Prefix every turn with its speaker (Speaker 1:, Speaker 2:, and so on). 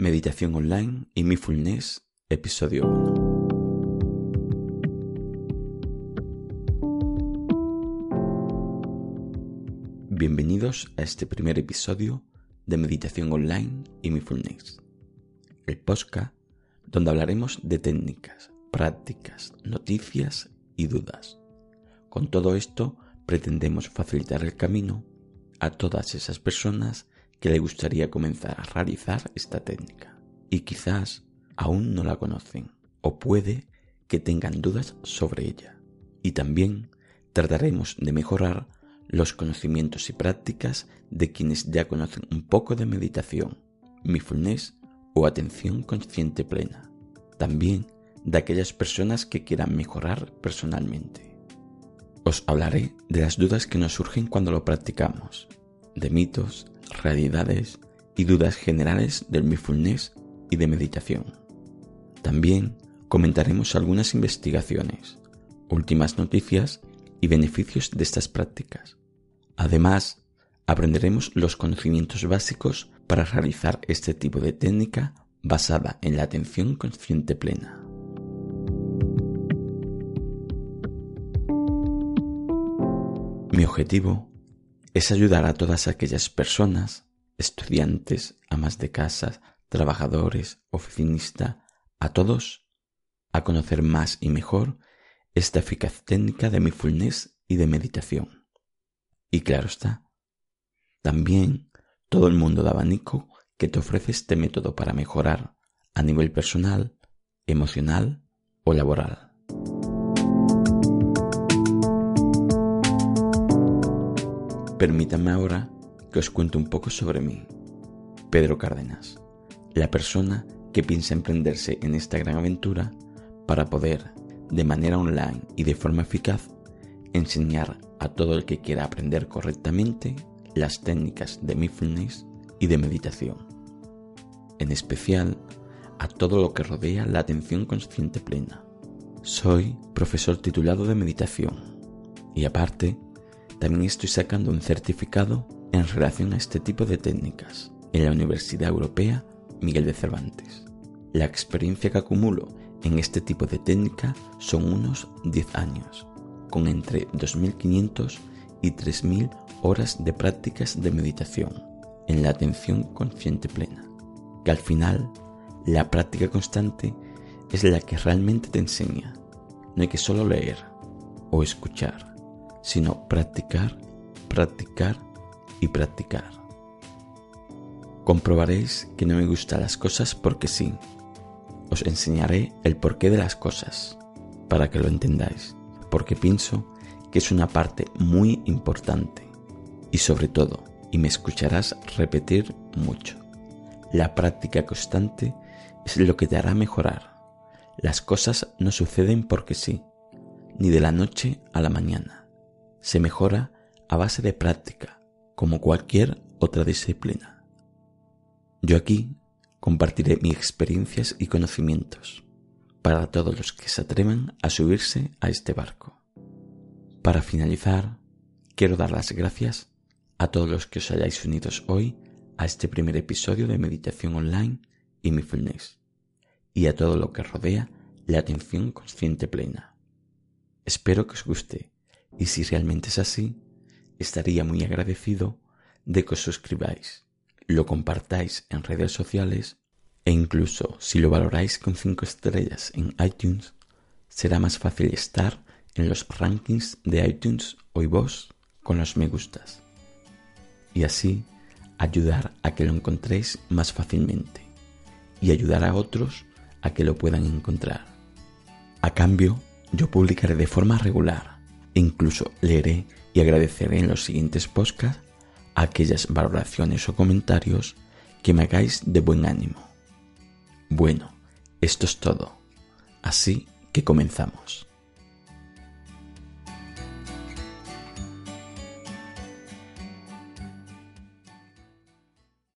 Speaker 1: Meditación Online y Mindfulness, episodio 1. Bienvenidos a este primer episodio de Meditación Online y Mindfulness, el podcast donde hablaremos de técnicas, prácticas, noticias y dudas. Con todo esto pretendemos facilitar el camino a todas esas personas que le gustaría comenzar a realizar esta técnica y quizás aún no la conocen o puede que tengan dudas sobre ella. Y también trataremos de mejorar los conocimientos y prácticas de quienes ya conocen un poco de meditación, mindfulness o atención consciente plena. También de aquellas personas que quieran mejorar personalmente. Os hablaré de las dudas que nos surgen cuando lo practicamos, de mitos, realidades y dudas generales del mindfulness y de meditación. También comentaremos algunas investigaciones, últimas noticias y beneficios de estas prácticas. Además, aprenderemos los conocimientos básicos para realizar este tipo de técnica basada en la atención consciente plena. Mi objetivo es ayudar a todas aquellas personas, estudiantes, amas de casa, trabajadores, oficinistas, a todos, a conocer más y mejor esta eficaz técnica de mindfulness y de meditación. Y claro está, también todo el mundo de abanico que te ofrece este método para mejorar a nivel personal, emocional o laboral. Permítanme ahora que os cuente un poco sobre mí. Pedro Cárdenas, la persona que piensa emprenderse en esta gran aventura para poder, de manera online y de forma eficaz, enseñar a todo el que quiera aprender correctamente las técnicas de mindfulness y de meditación. En especial, a todo lo que rodea la atención consciente plena. Soy profesor titulado de meditación y aparte también estoy sacando un certificado en relación a este tipo de técnicas en la Universidad Europea Miguel de Cervantes. La experiencia que acumulo en este tipo de técnica son unos 10 años, con entre 2.500 y 3.000 horas de prácticas de meditación en la atención consciente plena, que al final la práctica constante es la que realmente te enseña. No hay que solo leer o escuchar, sino practicar, practicar y practicar. Comprobaréis que no me gustan las cosas porque sí. Os enseñaré el porqué de las cosas, para que lo entendáis, porque pienso que es una parte muy importante y sobre todo, y me escucharás repetir mucho, la práctica constante es lo que te hará mejorar. Las cosas no suceden porque sí, ni de la noche a la mañana se mejora a base de práctica, como cualquier otra disciplina. Yo aquí compartiré mis experiencias y conocimientos para todos los que se atrevan a subirse a este barco. Para finalizar, quiero dar las gracias a todos los que os hayáis unidos hoy a este primer episodio de Meditación Online y Mindfulness, y a todo lo que rodea la atención consciente plena. Espero que os guste y si realmente es así, estaría muy agradecido de que os suscribáis, lo compartáis en redes sociales e incluso si lo valoráis con 5 estrellas en iTunes, será más fácil estar en los rankings de iTunes o vos con los me gustas. Y así ayudar a que lo encontréis más fácilmente y ayudar a otros a que lo puedan encontrar. A cambio, yo publicaré de forma regular incluso leeré y agradeceré en los siguientes podcasts aquellas valoraciones o comentarios que me hagáis de buen ánimo. Bueno, esto es todo. Así que comenzamos.